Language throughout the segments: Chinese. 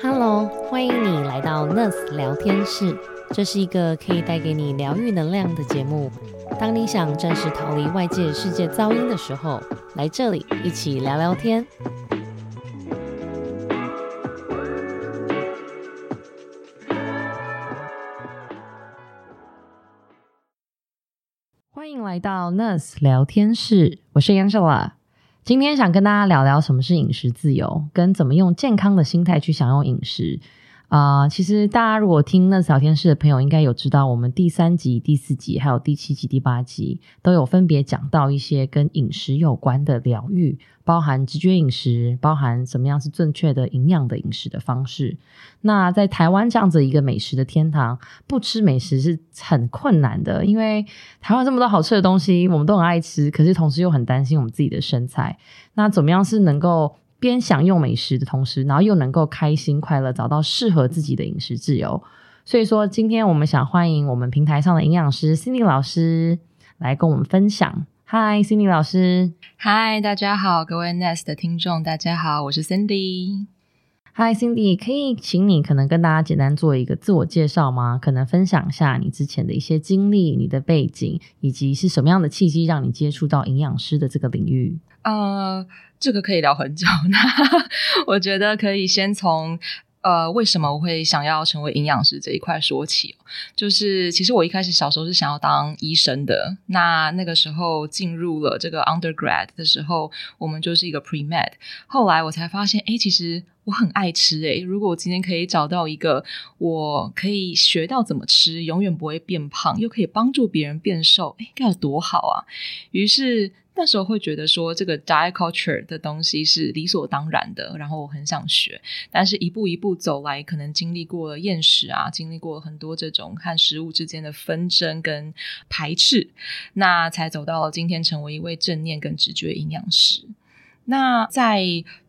Hello，欢迎你来到 Nurse 聊天室，这是一个可以带给你疗愈能量的节目。当你想暂时逃离外界世界噪音的时候，来这里一起聊聊天。欢迎来到 Nurse 聊天室，我是 Angela。今天想跟大家聊聊什么是饮食自由，跟怎么用健康的心态去享用饮食。啊，其实大家如果听那小天使的朋友，应该有知道，我们第三集、第四集，还有第七集、第八集，都有分别讲到一些跟饮食有关的疗愈，包含直觉饮食，包含什么样是正确的营养的饮食的方式。那在台湾这样子一个美食的天堂，不吃美食是很困难的，因为台湾这么多好吃的东西，我们都很爱吃，可是同时又很担心我们自己的身材。那怎么样是能够？边享用美食的同时，然后又能够开心快乐，找到适合自己的饮食自由。所以说，今天我们想欢迎我们平台上的营养师 Cindy 老师来跟我们分享。Hi，Cindy 老师。Hi，大家好，各位 Nest 的听众，大家好，我是 Cindy。Hi，Cindy，可以请你可能跟大家简单做一个自我介绍吗？可能分享一下你之前的一些经历、你的背景，以及是什么样的契机让你接触到营养师的这个领域？呃。这个可以聊很久，那 我觉得可以先从呃为什么我会想要成为营养师这一块说起。就是其实我一开始小时候是想要当医生的，那那个时候进入了这个 undergrad 的时候，我们就是一个 pre med。后来我才发现，哎，其实我很爱吃，哎，如果我今天可以找到一个我可以学到怎么吃，永远不会变胖，又可以帮助别人变瘦，哎，该有多好啊！于是。那时候会觉得说这个 diet culture 的东西是理所当然的，然后我很想学，但是一步一步走来，可能经历过了厌食啊，经历过很多这种和食物之间的纷争跟排斥，那才走到了今天成为一位正念跟直觉营养师。那在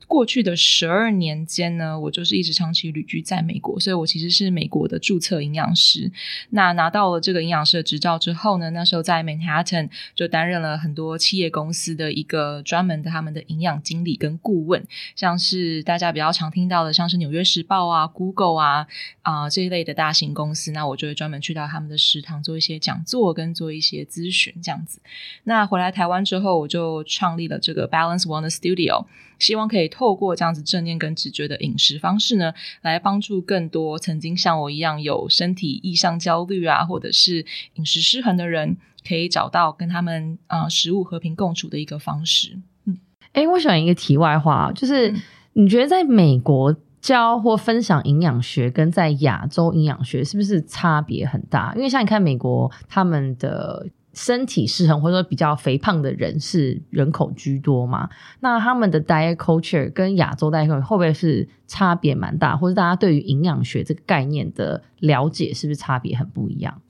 过去的十二年间呢，我就是一直长期旅居在美国，所以我其实是美国的注册营养师。那拿到了这个营养师的执照之后呢，那时候在 Manhattan 就担任了很多企业公司的一个专门的他们的营养经理跟顾问，像是大家比较常听到的，像是纽约时报啊、Google 啊啊这一类的大型公司，那我就会专门去到他们的食堂做一些讲座跟做一些咨询这样子。那回来台湾之后，我就创立了这个 Balance Wellness Studio。希望可以透过这样子正念跟直觉的饮食方式呢，来帮助更多曾经像我一样有身体意向焦虑啊，或者是饮食失衡的人，可以找到跟他们啊食物和平共处的一个方式。嗯，哎，我想一个题外话，就是你觉得在美国教或分享营养学，跟在亚洲营养学是不是差别很大？因为像你看美国他们的。身体失衡或者说比较肥胖的人是人口居多嘛？那他们的 diet culture 跟亚洲 diet culture 会不会是差别蛮大？或者大家对于营养学这个概念的了解是不是差别很不一样？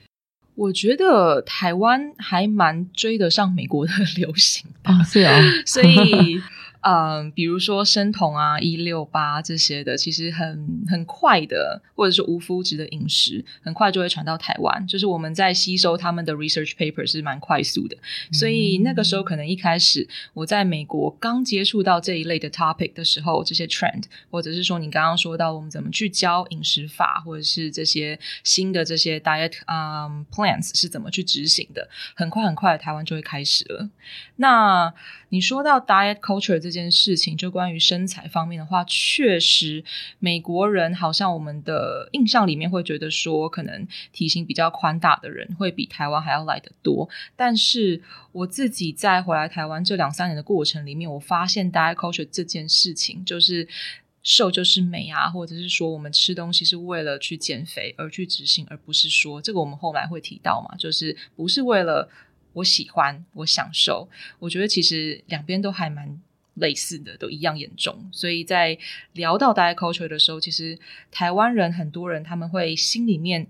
我觉得台湾还蛮追得上美国的流行哦，是啊，所以。嗯，比如说生酮啊、一六八这些的，其实很很快的，或者是无麸质的饮食，很快就会传到台湾。就是我们在吸收他们的 research paper 是蛮快速的，所以那个时候可能一开始我在美国刚接触到这一类的 topic 的时候，这些 trend，或者是说你刚刚说到我们怎么去教饮食法，或者是这些新的这些 diet 嗯 plans 是怎么去执行的，很快很快台湾就会开始了。那你说到 diet culture 这件事情，就关于身材方面的话，确实美国人好像我们的印象里面会觉得说，可能体型比较宽大的人会比台湾还要来得多。但是我自己在回来台湾这两三年的过程里面，我发现 diet culture 这件事情，就是瘦就是美啊，或者是说我们吃东西是为了去减肥而去执行，而不是说这个我们后来会提到嘛，就是不是为了。我喜欢，我享受，我觉得其实两边都还蛮类似的，都一样严重。所以在聊到 diet culture 的时候，其实台湾人很多人他们会心里面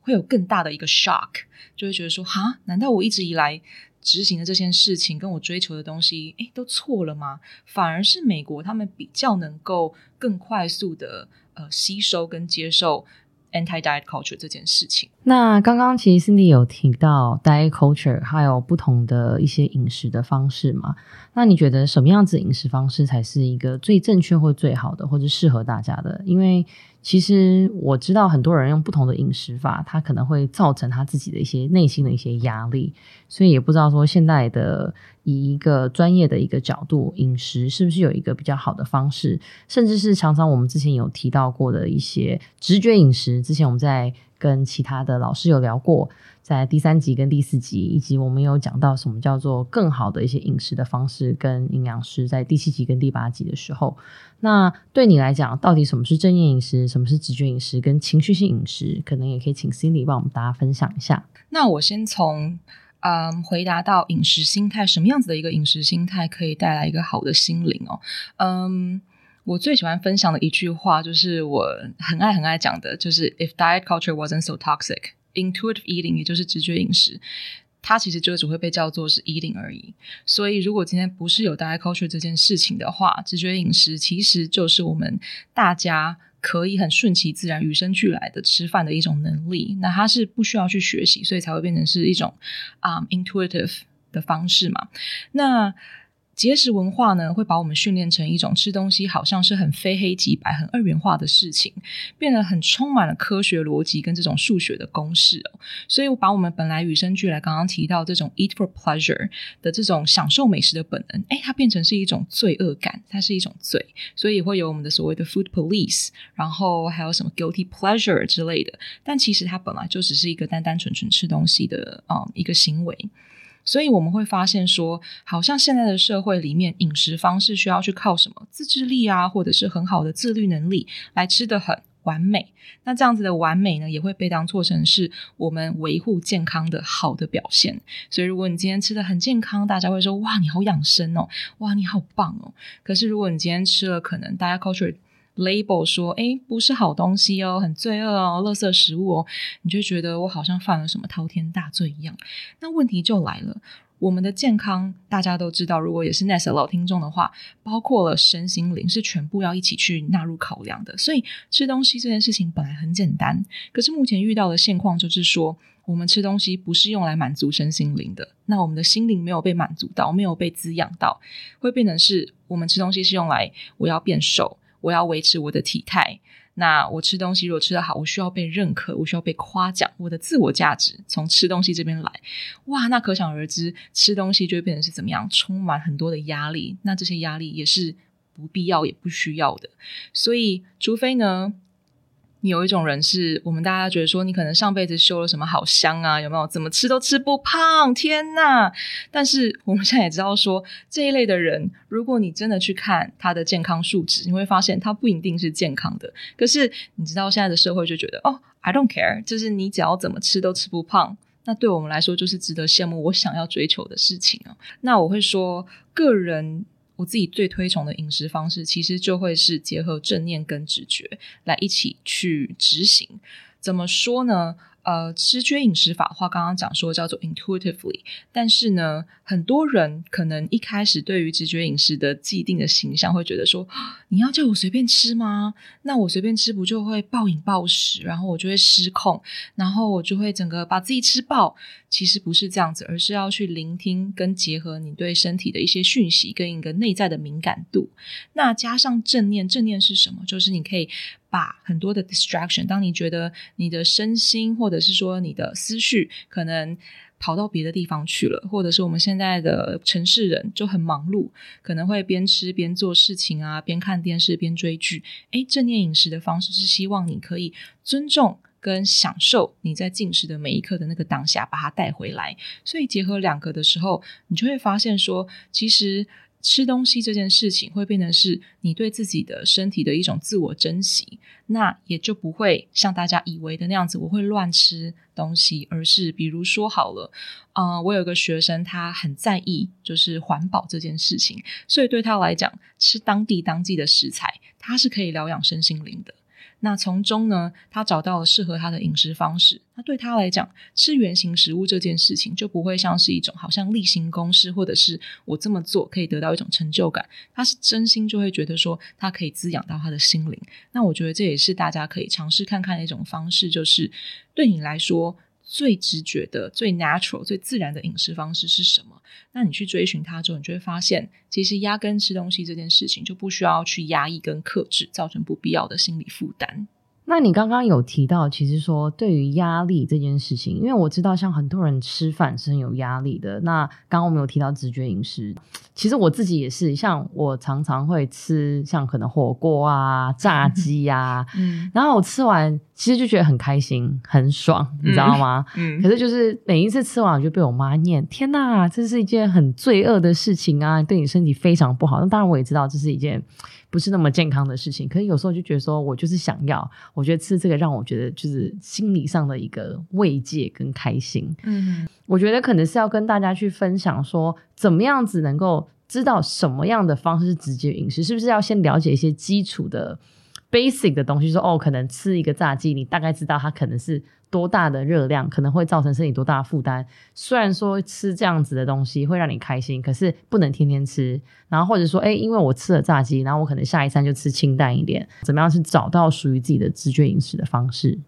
会有更大的一个 shock，就会觉得说：哈，难道我一直以来执行的这件事情，跟我追求的东西，诶，都错了吗？反而是美国他们比较能够更快速的呃吸收跟接受。Anti diet culture 这件事情。那刚刚其实 Cindy 有提到 diet culture，还有不同的一些饮食的方式嘛？那你觉得什么样子饮食方式才是一个最正确或最好的，或者适合大家的？因为其实我知道很多人用不同的饮食法，他可能会造成他自己的一些内心的一些压力，所以也不知道说现在的以一个专业的一个角度，饮食是不是有一个比较好的方式，甚至是常常我们之前有提到过的一些直觉饮食，之前我们在跟其他的老师有聊过。在第三集跟第四集，以及我们有讲到什么叫做更好的一些饮食的方式，跟营养师在第七集跟第八集的时候，那对你来讲，到底什么是正念饮食，什么是直觉饮食，跟情绪性饮食，可能也可以请 Cindy 帮我们大家分享一下。那我先从嗯回答到饮食心态，什么样子的一个饮食心态可以带来一个好的心灵哦？嗯，我最喜欢分享的一句话，就是我很爱很爱讲的，就是 If diet culture wasn't so toxic。Intuitive eating，也就是直觉饮食，它其实就只会被叫做是 eating 而已。所以，如果今天不是有 diet culture 这件事情的话，直觉饮食其实就是我们大家可以很顺其自然、与生俱来的吃饭的一种能力。那它是不需要去学习，所以才会变成是一种啊 intuitive 的方式嘛。那节食文化呢，会把我们训练成一种吃东西好像是很非黑即白、很二元化的事情，变得很充满了科学逻辑跟这种数学的公式哦。所以，我把我们本来与生俱来刚刚提到这种 eat for pleasure 的这种享受美食的本能，哎，它变成是一种罪恶感，它是一种罪，所以会有我们的所谓的 food police，然后还有什么 guilty pleasure 之类的。但其实它本来就只是一个单单纯纯吃东西的啊一个行为。所以我们会发现说，好像现在的社会里面，饮食方式需要去靠什么自制力啊，或者是很好的自律能力来吃的很完美。那这样子的完美呢，也会被当做成是我们维护健康的好的表现。所以，如果你今天吃的很健康，大家会说哇，你好养生哦，哇，你好棒哦。可是，如果你今天吃了可能大家 culture。Label 说，哎，不是好东西哦，很罪恶哦，垃圾食物哦，你就觉得我好像犯了什么滔天大罪一样。那问题就来了，我们的健康大家都知道，如果也是 Nest 老听众的话，包括了身心灵是全部要一起去纳入考量的。所以吃东西这件事情本来很简单，可是目前遇到的现况就是说，我们吃东西不是用来满足身心灵的，那我们的心灵没有被满足到，没有被滋养到，会变成是我们吃东西是用来我要变瘦。我要维持我的体态，那我吃东西如果吃得好，我需要被认可，我需要被夸奖，我的自我价值从吃东西这边来，哇，那可想而知，吃东西就会变成是怎么样，充满很多的压力，那这些压力也是不必要也不需要的，所以除非呢。有一种人是我们大家觉得说你可能上辈子修了什么好香啊？有没有？怎么吃都吃不胖？天呐！但是我们现在也知道说这一类的人，如果你真的去看他的健康数值，你会发现他不一定是健康的。可是你知道现在的社会就觉得哦，I don't care，就是你只要怎么吃都吃不胖，那对我们来说就是值得羡慕，我想要追求的事情啊。那我会说个人。我自己最推崇的饮食方式，其实就会是结合正念跟直觉来一起去执行。怎么说呢？呃，直觉饮食法话，刚刚讲说叫做 intuitively，但是呢，很多人可能一开始对于直觉饮食的既定的形象，会觉得说，你要叫我随便吃吗？那我随便吃不就会暴饮暴食，然后我就会失控，然后我就会整个把自己吃爆。其实不是这样子，而是要去聆听跟结合你对身体的一些讯息，跟一个内在的敏感度。那加上正念，正念是什么？就是你可以把很多的 distraction，当你觉得你的身心或者是说你的思绪可能跑到别的地方去了，或者是我们现在的城市人就很忙碌，可能会边吃边做事情啊，边看电视边追剧。诶，正念饮食的方式是希望你可以尊重。跟享受你在进食的每一刻的那个当下，把它带回来。所以结合两个的时候，你就会发现说，其实吃东西这件事情会变成是你对自己的身体的一种自我珍惜。那也就不会像大家以为的那样子，我会乱吃东西，而是比如说好了，啊，我有个学生，他很在意就是环保这件事情，所以对他来讲，吃当地当季的食材，他是可以疗养身心灵的。那从中呢，他找到了适合他的饮食方式。那对他来讲，吃原形食物这件事情就不会像是一种好像例行公事，或者是我这么做可以得到一种成就感。他是真心就会觉得说，他可以滋养到他的心灵。那我觉得这也是大家可以尝试看看的一种方式，就是对你来说最直觉的、最 natural、最自然的饮食方式是什么？那你去追寻它之后，你就会发现，其实压根吃东西这件事情就不需要去压抑跟克制，造成不必要的心理负担。那你刚刚有提到，其实说对于压力这件事情，因为我知道像很多人吃饭是很有压力的。那刚刚我们有提到直觉饮食，其实我自己也是，像我常常会吃像可能火锅啊、炸 鸡呀，嗯，然后我吃完其实就觉得很开心、很爽，你知道吗？嗯。可是就是每一次吃完，我就被我妈念：“天哪，这是一件很罪恶的事情啊，对你身体非常不好。”那当然我也知道这是一件。不是那么健康的事情，可是有时候就觉得说，我就是想要，我觉得吃这个让我觉得就是心理上的一个慰藉跟开心。嗯，我觉得可能是要跟大家去分享说，怎么样子能够知道什么样的方式是直接饮食，是不是要先了解一些基础的 basic 的东西？说哦，可能吃一个炸鸡，你大概知道它可能是。多大的热量可能会造成身体多大的负担？虽然说吃这样子的东西会让你开心，可是不能天天吃。然后或者说，哎，因为我吃了炸鸡，然后我可能下一餐就吃清淡一点。怎么样去找到属于自己的直觉饮食的方式？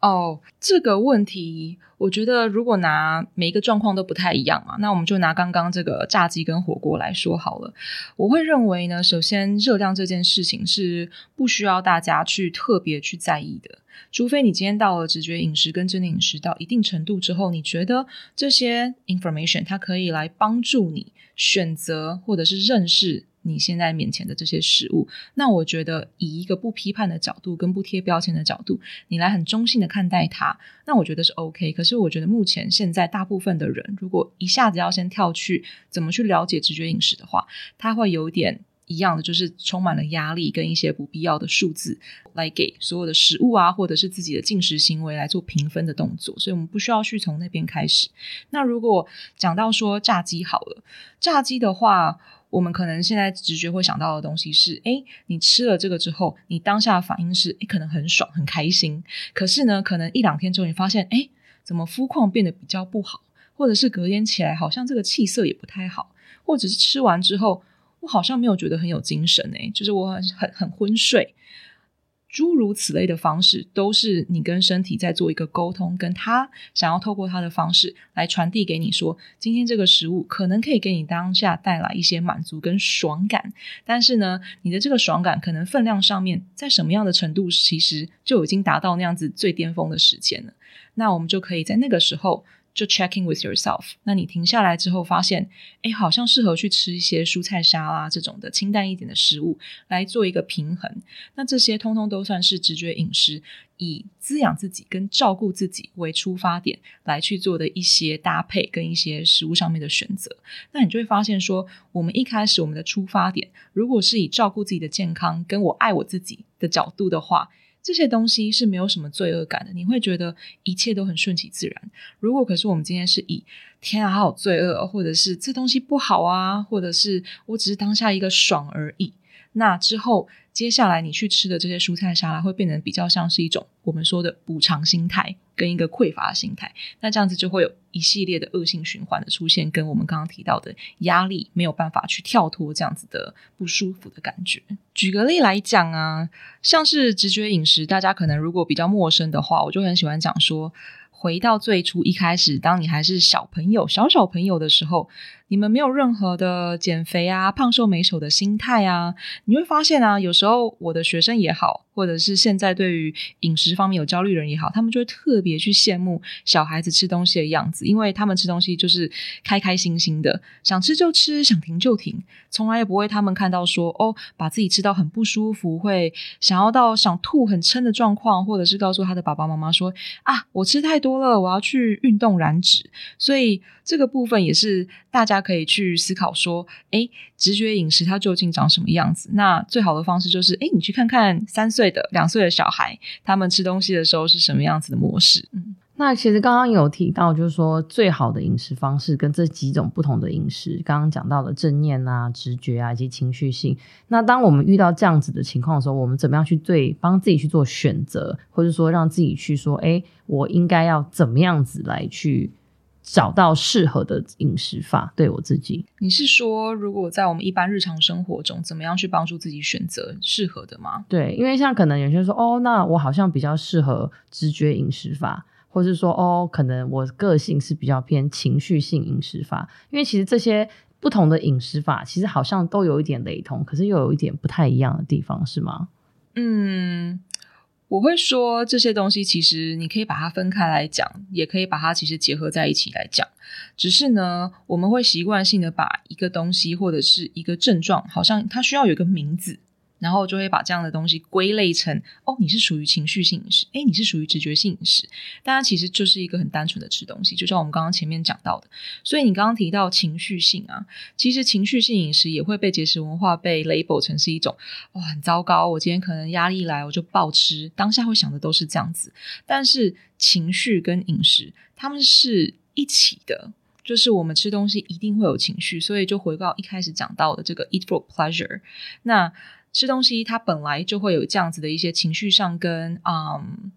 哦，这个问题，我觉得如果拿每一个状况都不太一样嘛，那我们就拿刚刚这个炸鸡跟火锅来说好了。我会认为呢，首先热量这件事情是不需要大家去特别去在意的。除非你今天到了直觉饮食跟真的饮食到一定程度之后，你觉得这些 information 它可以来帮助你选择或者是认识你现在面前的这些食物，那我觉得以一个不批判的角度跟不贴标签的角度，你来很中性的看待它，那我觉得是 OK。可是我觉得目前现在大部分的人，如果一下子要先跳去怎么去了解直觉饮食的话，他会有点。一样的，就是充满了压力跟一些不必要的数字，来给所有的食物啊，或者是自己的进食行为来做评分的动作，所以我们不需要去从那边开始。那如果讲到说炸鸡好了，炸鸡的话，我们可能现在直觉会想到的东西是：哎，你吃了这个之后，你当下的反应是，哎，可能很爽很开心。可是呢，可能一两天之后，你发现，哎，怎么肤况变得比较不好，或者是隔天起来好像这个气色也不太好，或者是吃完之后。我好像没有觉得很有精神诶，就是我很很昏睡，诸如此类的方式，都是你跟身体在做一个沟通，跟他想要透过他的方式来传递给你说，今天这个食物可能可以给你当下带来一些满足跟爽感，但是呢，你的这个爽感可能分量上面在什么样的程度，其实就已经达到那样子最巅峰的时间了，那我们就可以在那个时候。就 checking with yourself，那你停下来之后发现，哎，好像适合去吃一些蔬菜沙拉这种的清淡一点的食物来做一个平衡。那这些通通都算是直觉饮食，以滋养自己跟照顾自己为出发点来去做的一些搭配跟一些食物上面的选择。那你就会发现说，我们一开始我们的出发点，如果是以照顾自己的健康跟我爱我自己的角度的话。这些东西是没有什么罪恶感的，你会觉得一切都很顺其自然。如果可是我们今天是以天啊，好罪恶，或者是这东西不好啊，或者是我只是当下一个爽而已，那之后。接下来你去吃的这些蔬菜沙拉会变成比较像是一种我们说的补偿心态跟一个匮乏心态，那这样子就会有一系列的恶性循环的出现，跟我们刚刚提到的压力没有办法去跳脱这样子的不舒服的感觉。举个例来讲啊，像是直觉饮食，大家可能如果比较陌生的话，我就很喜欢讲说，回到最初一开始，当你还是小朋友、小小朋友的时候。你们没有任何的减肥啊、胖瘦美丑的心态啊，你会发现啊，有时候我的学生也好，或者是现在对于饮食方面有焦虑人也好，他们就会特别去羡慕小孩子吃东西的样子，因为他们吃东西就是开开心心的，想吃就吃，想停就停，从来也不会他们看到说哦，把自己吃到很不舒服，会想要到想吐、很撑的状况，或者是告诉他的爸爸妈妈说啊，我吃太多了，我要去运动燃脂，所以。这个部分也是大家可以去思考说，哎，直觉饮食它究竟长什么样子？那最好的方式就是，哎，你去看看三岁的、两岁的小孩，他们吃东西的时候是什么样子的模式。嗯。那其实刚刚有提到，就是说最好的饮食方式跟这几种不同的饮食，刚刚讲到的正念啊、直觉啊以及情绪性。那当我们遇到这样子的情况的时候，我们怎么样去对帮自己去做选择，或者说让自己去说，哎，我应该要怎么样子来去找到适合的饮食法，对我自己？你是说，如果在我们一般日常生活中，怎么样去帮助自己选择适合的吗？对，因为像可能有些人说，哦，那我好像比较适合直觉饮食法。或是说哦，可能我个性是比较偏情绪性饮食法，因为其实这些不同的饮食法其实好像都有一点雷同，可是又有一点不太一样的地方，是吗？嗯，我会说这些东西其实你可以把它分开来讲，也可以把它其实结合在一起来讲。只是呢，我们会习惯性的把一个东西或者是一个症状，好像它需要有一个名字。然后就会把这样的东西归类成哦，你是属于情绪性饮食，哎，你是属于直觉性饮食。大家其实就是一个很单纯的吃东西，就像我们刚刚前面讲到的。所以你刚刚提到情绪性啊，其实情绪性饮食也会被节食文化被 label 成是一种哇很糟糕。我今天可能压力来，我就暴吃，当下会想的都是这样子。但是情绪跟饮食他们是一起的，就是我们吃东西一定会有情绪，所以就回到一开始讲到的这个 eat for pleasure。那吃东西，它本来就会有这样子的一些情绪上跟嗯，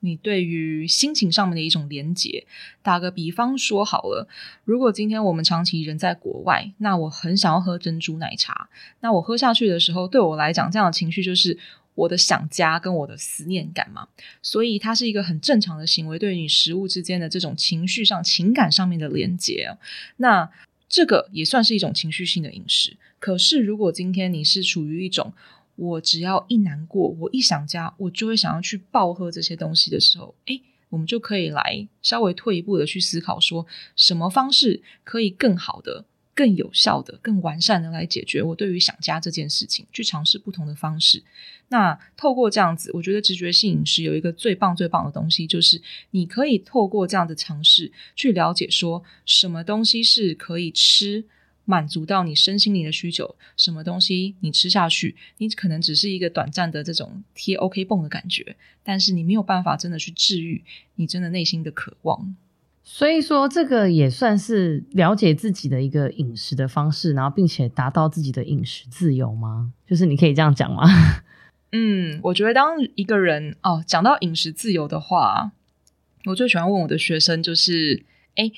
你对于心情上面的一种连结。打个比方说好了，如果今天我们长期人在国外，那我很想要喝珍珠奶茶，那我喝下去的时候，对我来讲，这样的情绪就是我的想家跟我的思念感嘛。所以它是一个很正常的行为，对于你食物之间的这种情绪上、情感上面的连接。那这个也算是一种情绪性的饮食。可是，如果今天你是处于一种我只要一难过，我一想家，我就会想要去暴喝这些东西的时候，诶，我们就可以来稍微退一步的去思考，说什么方式可以更好的。更有效的、更完善的来解决我对于想家这件事情，去尝试不同的方式。那透过这样子，我觉得直觉性饮食有一个最棒、最棒的东西，就是你可以透过这样的尝试去了解，说什么东西是可以吃。满足到你身心灵的需求，什么东西你吃下去，你可能只是一个短暂的这种贴 OK 泵的感觉，但是你没有办法真的去治愈你真的内心的渴望。所以说，这个也算是了解自己的一个饮食的方式，然后并且达到自己的饮食自由吗？就是你可以这样讲吗？嗯，我觉得当一个人哦讲到饮食自由的话，我最喜欢问我的学生就是，哎。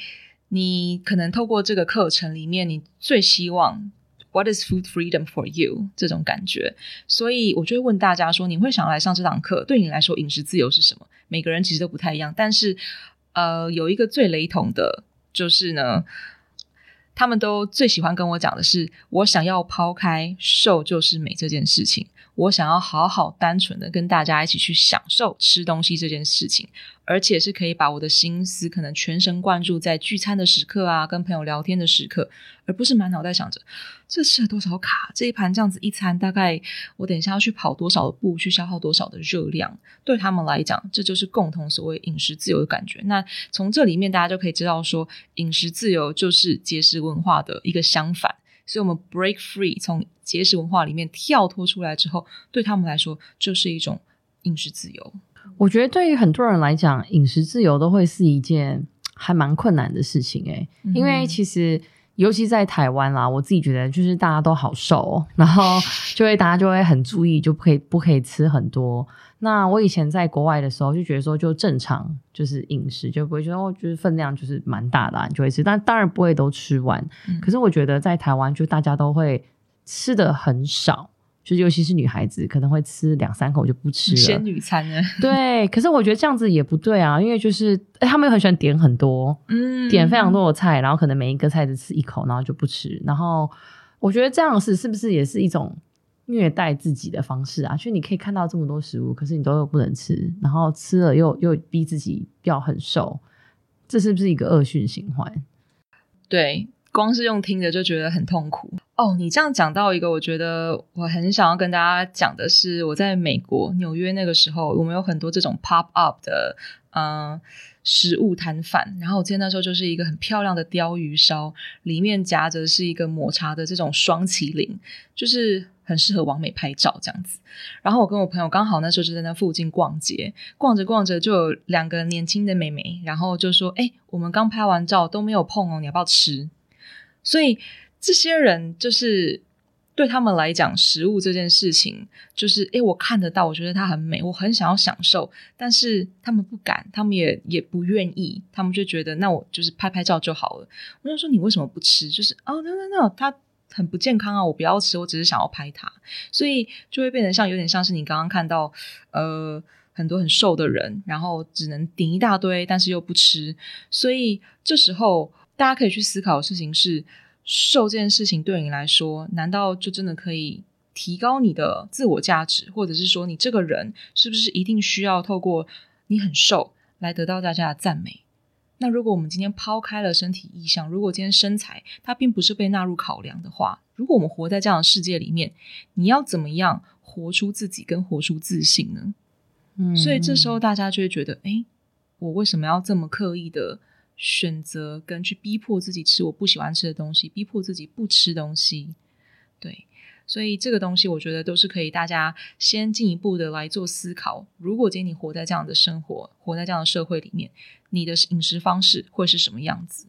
你可能透过这个课程里面，你最希望 What is food freedom for you 这种感觉，所以我就会问大家说，你会想要来上这堂课？对你来说，饮食自由是什么？每个人其实都不太一样，但是呃，有一个最雷同的，就是呢，他们都最喜欢跟我讲的是，我想要抛开瘦就是美这件事情。我想要好好单纯的跟大家一起去享受吃东西这件事情，而且是可以把我的心思可能全神贯注在聚餐的时刻啊，跟朋友聊天的时刻，而不是满脑袋想着这吃了多少卡，这一盘这样子一餐大概我等一下要去跑多少步，去消耗多少的热量。对他们来讲，这就是共同所谓饮食自由的感觉。那从这里面大家就可以知道说，饮食自由就是节食文化的一个相反。所以，我们 break free 从节食文化里面跳脱出来之后，对他们来说就是一种饮食自由。我觉得对于很多人来讲，饮食自由都会是一件还蛮困难的事情诶，因为其实。尤其在台湾啦，我自己觉得就是大家都好瘦，然后就会大家就会很注意，就不可以不可以吃很多。那我以前在国外的时候就觉得说，就正常就是饮食就不会觉得哦，就是分量就是蛮大的，你就会吃，但当然不会都吃完。可是我觉得在台湾就大家都会吃的很少。就尤其是女孩子可能会吃两三口就不吃了，仙女餐呢？对，可是我觉得这样子也不对啊，因为就是他们又很喜欢点很多，嗯，点非常多的菜，然后可能每一个菜只吃一口，然后就不吃。然后我觉得这样是是不是也是一种虐待自己的方式啊？所以你可以看到这么多食物，可是你都又不能吃，然后吃了又又逼自己要很瘦，这是不是一个恶性循环？对。光是用听着就觉得很痛苦哦，你这样讲到一个，我觉得我很想要跟大家讲的是，我在美国纽约那个时候，我们有很多这种 pop up 的，嗯。食物摊贩，然后我记得那时候就是一个很漂亮的鲷鱼烧，里面夹着是一个抹茶的这种双麒麟，就是很适合完美拍照这样子。然后我跟我朋友刚好那时候就在那附近逛街，逛着逛着就有两个年轻的妹妹，然后就说：“哎，我们刚拍完照都没有碰哦，你要不要吃？”所以这些人就是。对他们来讲，食物这件事情就是，诶，我看得到，我觉得它很美，我很想要享受，但是他们不敢，他们也也不愿意，他们就觉得，那我就是拍拍照就好了。我就说，你为什么不吃？就是哦，no no no，它很不健康啊，我不要吃，我只是想要拍它，所以就会变成像有点像是你刚刚看到，呃，很多很瘦的人，然后只能顶一大堆，但是又不吃，所以这时候大家可以去思考的事情是。瘦这件事情对你来说，难道就真的可以提高你的自我价值，或者是说你这个人是不是一定需要透过你很瘦来得到大家的赞美？那如果我们今天抛开了身体意向，如果今天身材它并不是被纳入考量的话，如果我们活在这样的世界里面，你要怎么样活出自己跟活出自信呢？嗯，所以这时候大家就会觉得，哎，我为什么要这么刻意的？选择跟去逼迫自己吃我不喜欢吃的东西，逼迫自己不吃东西，对，所以这个东西我觉得都是可以大家先进一步的来做思考。如果今天你活在这样的生活，活在这样的社会里面，你的饮食方式会是什么样子？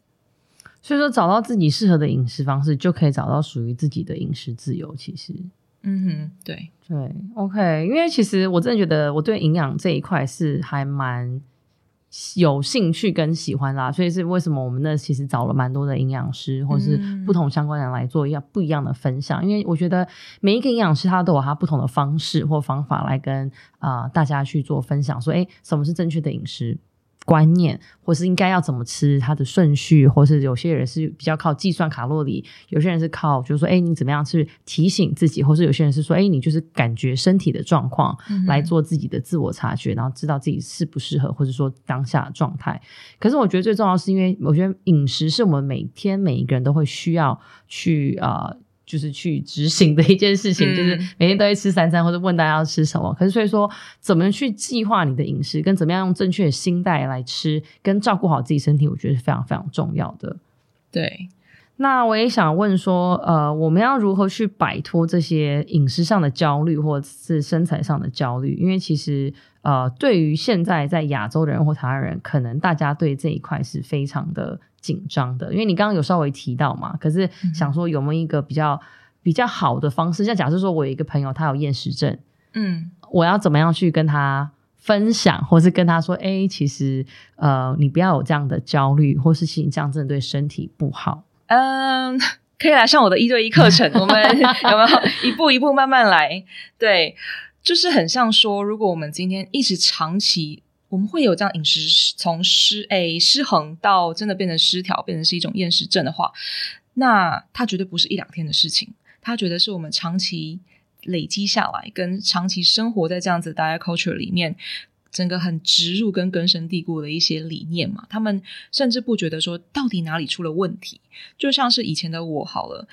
所以说，找到自己适合的饮食方式，就可以找到属于自己的饮食自由。其实，嗯哼，对对，OK。因为其实我真的觉得我对营养这一块是还蛮。有兴趣跟喜欢啦，所以是为什么我们那其实找了蛮多的营养师或是不同相关人来做一样不一样的分享，因为我觉得每一个营养师他都有他不同的方式或方法来跟啊大家去做分享，说哎什么是正确的饮食。观念，或是应该要怎么吃，它的顺序，或是有些人是比较靠计算卡路里，有些人是靠就是说，哎，你怎么样去提醒自己，或是有些人是说，哎，你就是感觉身体的状况来做自己的自我察觉，然后知道自己适不适合，或者说当下的状态。可是我觉得最重要是因为，我觉得饮食是我们每天每一个人都会需要去啊。就是去执行的一件事情，就是每天都会吃三餐，或者问大家要吃什么。可是所以说，怎么去计划你的饮食，跟怎么样用正确的心态来吃，跟照顾好自己身体，我觉得是非常非常重要的。对，那我也想问说，呃，我们要如何去摆脱这些饮食上的焦虑，或者是身材上的焦虑？因为其实，呃，对于现在在亚洲的人或台湾人，可能大家对这一块是非常的。紧张的，因为你刚刚有稍微提到嘛，可是想说有没有一个比较比较好的方式？像假设说我有一个朋友，他有厌食症，嗯，我要怎么样去跟他分享，或是跟他说，哎，其实呃，你不要有这样的焦虑，或是其实这样真的对身体不好。嗯，可以来上我的一对一课程，我们 有没有一步一步慢慢来？对，就是很像说，如果我们今天一直长期。我们会有这样饮食从失诶失衡到真的变成失调，变成是一种厌食症的话，那它绝对不是一两天的事情。他觉得是我们长期累积下来，跟长期生活在这样子 diet culture 里面，整个很植入跟根深蒂固的一些理念嘛。他们甚至不觉得说到底哪里出了问题。就像是以前的我好了，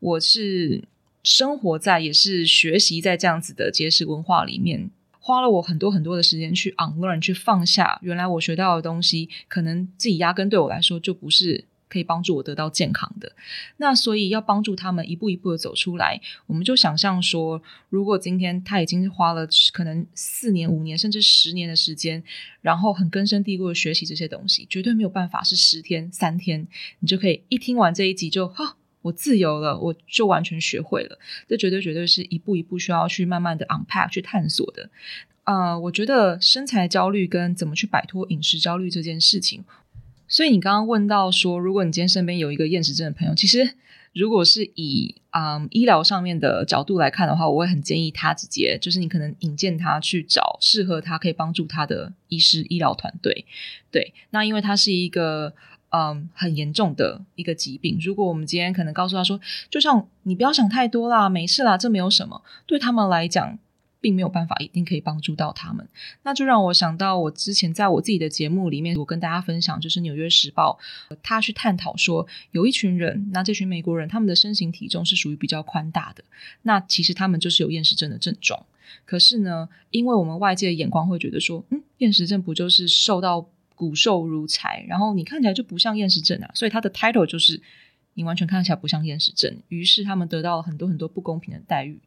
我是生活在也是学习在这样子的节食文化里面。花了我很多很多的时间去 unlearn，去放下原来我学到的东西，可能自己压根对我来说就不是可以帮助我得到健康的。那所以要帮助他们一步一步的走出来，我们就想象说，如果今天他已经花了可能四年、五年甚至十年的时间，然后很根深蒂固的学习这些东西，绝对没有办法是十天、三天你就可以一听完这一集就哈。我自由了，我就完全学会了。这绝对绝对是一步一步需要去慢慢的 unpack 去探索的。呃，我觉得身材焦虑跟怎么去摆脱饮食焦虑这件事情，所以你刚刚问到说，如果你今天身边有一个厌食症的朋友，其实如果是以嗯医疗上面的角度来看的话，我会很建议他直接就是你可能引荐他去找适合他可以帮助他的医师医疗团队。对，那因为他是一个。嗯，很严重的一个疾病。如果我们今天可能告诉他说，就像你不要想太多啦，没事啦，这没有什么。对他们来讲，并没有办法一定可以帮助到他们。那就让我想到，我之前在我自己的节目里面，我跟大家分享，就是《纽约时报》他去探讨说，有一群人，那这群美国人，他们的身形体重是属于比较宽大的，那其实他们就是有厌食症的症状。可是呢，因为我们外界的眼光会觉得说，嗯，厌食症不就是瘦到骨瘦如柴，然后你看起来就不像厌食症啊，所以他的 title 就是你完全看起来不像厌食症，于是他们得到了很多很多不公平的待遇。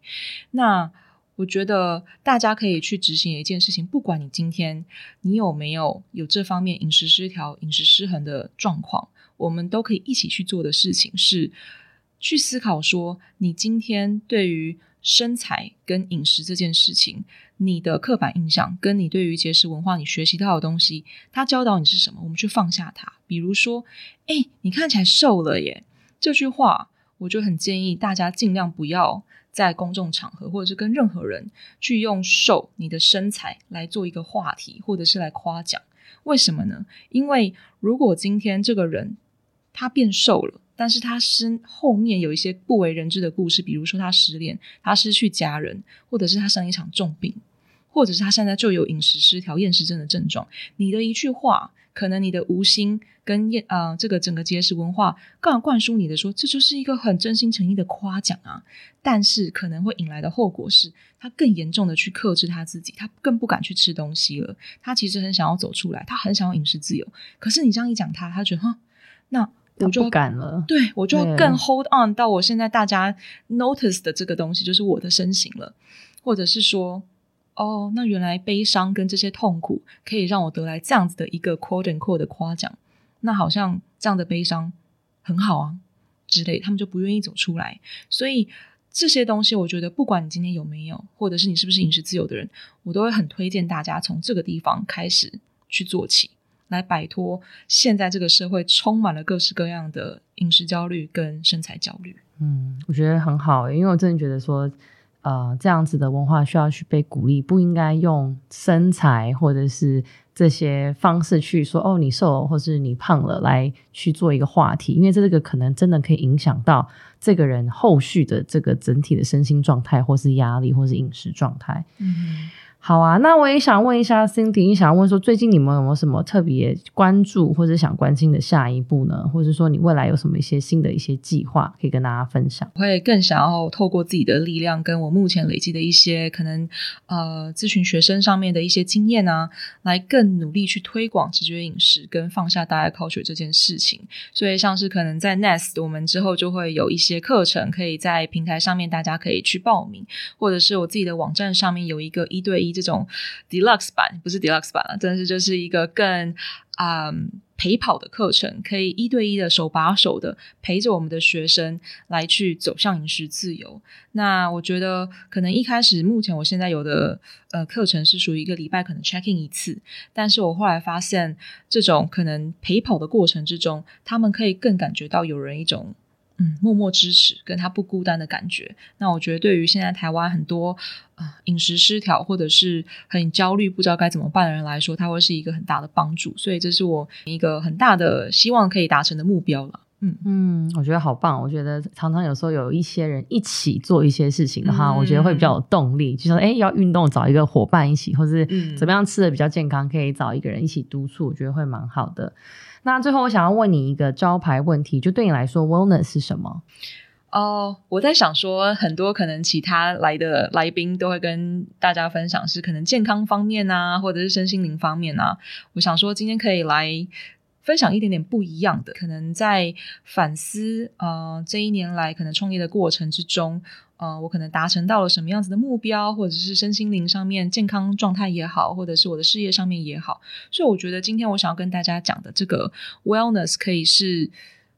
那我觉得大家可以去执行一件事情，不管你今天你有没有有这方面饮食失调、饮食失衡的状况，我们都可以一起去做的事情是去思考说，你今天对于身材跟饮食这件事情，你的刻板印象跟你对于节食文化你学习到的东西，它教导你是什么？我们去放下它。比如说，哎，你看起来瘦了耶，这句话，我就很建议大家尽量不要。在公众场合，或者是跟任何人去用瘦你的身材来做一个话题，或者是来夸奖，为什么呢？因为如果今天这个人他变瘦了，但是他身后面有一些不为人知的故事，比如说他失恋，他失去家人，或者是他生一场重病，或者是他现在就有饮食失调、厌食症的症状，你的一句话。可能你的无心跟厌啊，这个整个节食文化刚灌输你的说，这就是一个很真心诚意的夸奖啊，但是可能会引来的后果是，他更严重的去克制他自己，他更不敢去吃东西了。他其实很想要走出来，他很想要饮食自由，可是你这样一讲他，他觉得哈，那我就不敢了，对我就要更 hold on 到我现在大家 notice 的这个东西，就是我的身形了，或者是说。哦，那原来悲伤跟这些痛苦可以让我得来这样子的一个 quote and quote 的夸奖，那好像这样的悲伤很好啊之类，他们就不愿意走出来。所以这些东西，我觉得不管你今天有没有，或者是你是不是饮食自由的人，我都会很推荐大家从这个地方开始去做起，来摆脱现在这个社会充满了各式各样的饮食焦虑跟身材焦虑。嗯，我觉得很好，因为我真的觉得说。呃，这样子的文化需要去被鼓励，不应该用身材或者是这些方式去说哦，你瘦了或是你胖了来去做一个话题，因为这个可能真的可以影响到这个人后续的这个整体的身心状态，或是压力，或是饮食状态。嗯。好啊，那我也想问一下 Cindy，你想问说最近你们有没有什么特别关注或者想关心的下一步呢？或者说你未来有什么一些新的一些计划可以跟大家分享？我会更想要透过自己的力量，跟我目前累积的一些可能呃咨询学生上面的一些经验啊，来更努力去推广直觉饮食跟放下大爱 culture 这件事情。所以像是可能在 Nest，我们之后就会有一些课程可以在平台上面大家可以去报名，或者是我自己的网站上面有一个一对一。这种 deluxe 版不是 deluxe 版了，真的是就是一个更啊陪跑的课程，可以一对一的手把手的陪着我们的学生来去走向饮食自由。那我觉得可能一开始，目前我现在有的呃课程是属于一个礼拜可能 checking 一次，但是我后来发现，这种可能陪跑的过程之中，他们可以更感觉到有人一种。嗯，默默支持，跟他不孤单的感觉。那我觉得，对于现在台湾很多啊饮食失调或者是很焦虑、不知道该怎么办的人来说，它会是一个很大的帮助。所以，这是我一个很大的希望可以达成的目标了。嗯嗯，我觉得好棒。我觉得常常有时候有一些人一起做一些事情的话，我觉得会比较有动力。就像，哎，要运动，找一个伙伴一起，或是怎么样吃的比较健康，可以找一个人一起督促，我觉得会蛮好的。那最后，我想要问你一个招牌问题，就对你来说，wellness 是什么？哦，我在想说，很多可能其他来的来宾都会跟大家分享是可能健康方面啊，或者是身心灵方面啊。我想说，今天可以来分享一点点不一样的，可能在反思呃这一年来可能创业的过程之中。呃，我可能达成到了什么样子的目标，或者是身心灵上面健康状态也好，或者是我的事业上面也好，所以我觉得今天我想要跟大家讲的这个 wellness 可以是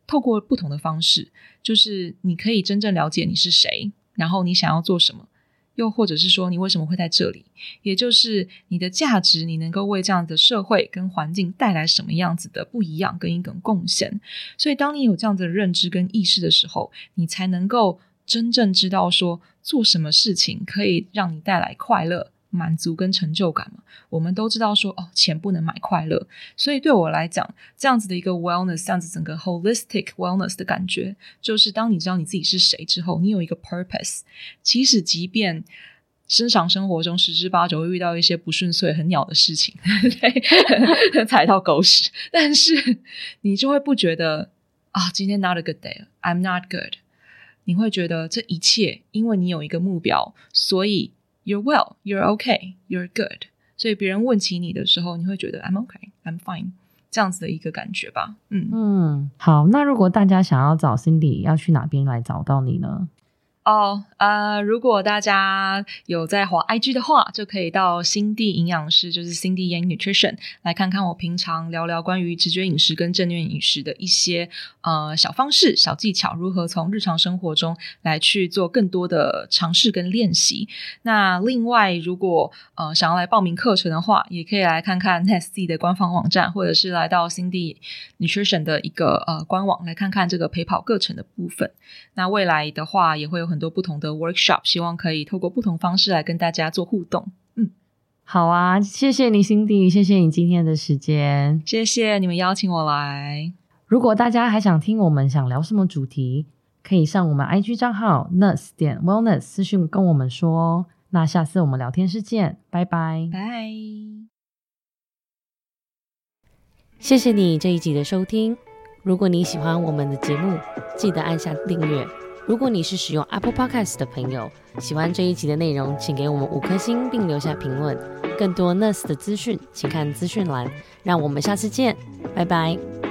透过不同的方式，就是你可以真正了解你是谁，然后你想要做什么，又或者是说你为什么会在这里，也就是你的价值，你能够为这样的社会跟环境带来什么样子的不一样跟一种贡献。所以当你有这样子的认知跟意识的时候，你才能够。真正知道说做什么事情可以让你带来快乐、满足跟成就感吗？我们都知道说哦，钱不能买快乐，所以对我来讲，这样子的一个 wellness，这样子整个 holistic wellness 的感觉，就是当你知道你自己是谁之后，你有一个 purpose，其实即便日常生活中十之八九会遇到一些不顺遂、很鸟的事情，踩到狗屎，但是你就会不觉得啊，今天 not a good day，I'm not good，你会觉得这一切因为你有一个目标，所以 you're well，you're okay，you're good，所以别人问起你的时候，你会觉得 I'm okay，I'm fine，这样子的一个感觉吧，嗯。嗯，好，那如果大家想要找 Cindy，要去哪边来找到你呢？哦，呃，如果大家有在滑 IG 的话，就可以到新地营养师，就是 Cindy Nutrition 来看看我平常聊聊关于直觉饮食跟正念饮食的一些呃小方式、小技巧，如何从日常生活中来去做更多的尝试跟练习。那另外，如果呃想要来报名课程的话，也可以来看看 Nest 的官方网站，或者是来到 Cindy Nutrition 的一个呃官网来看看这个陪跑课程的部分。那未来的话，也会有很很多不同的 workshop，希望可以透过不同方式来跟大家做互动。嗯，好啊，谢谢你，Cindy，谢谢你今天的时间，谢谢你们邀请我来。如果大家还想听我们想聊什么主题，可以上我们 IG 账号 nurse 点 wellness 私讯跟我们说哦。那下次我们聊天室见，拜拜，拜。谢谢你这一集的收听。如果你喜欢我们的节目，记得按下订阅。如果你是使用 Apple Podcast 的朋友，喜欢这一集的内容，请给我们五颗星并留下评论。更多 Nurse 的资讯，请看资讯栏。让我们下次见，拜拜。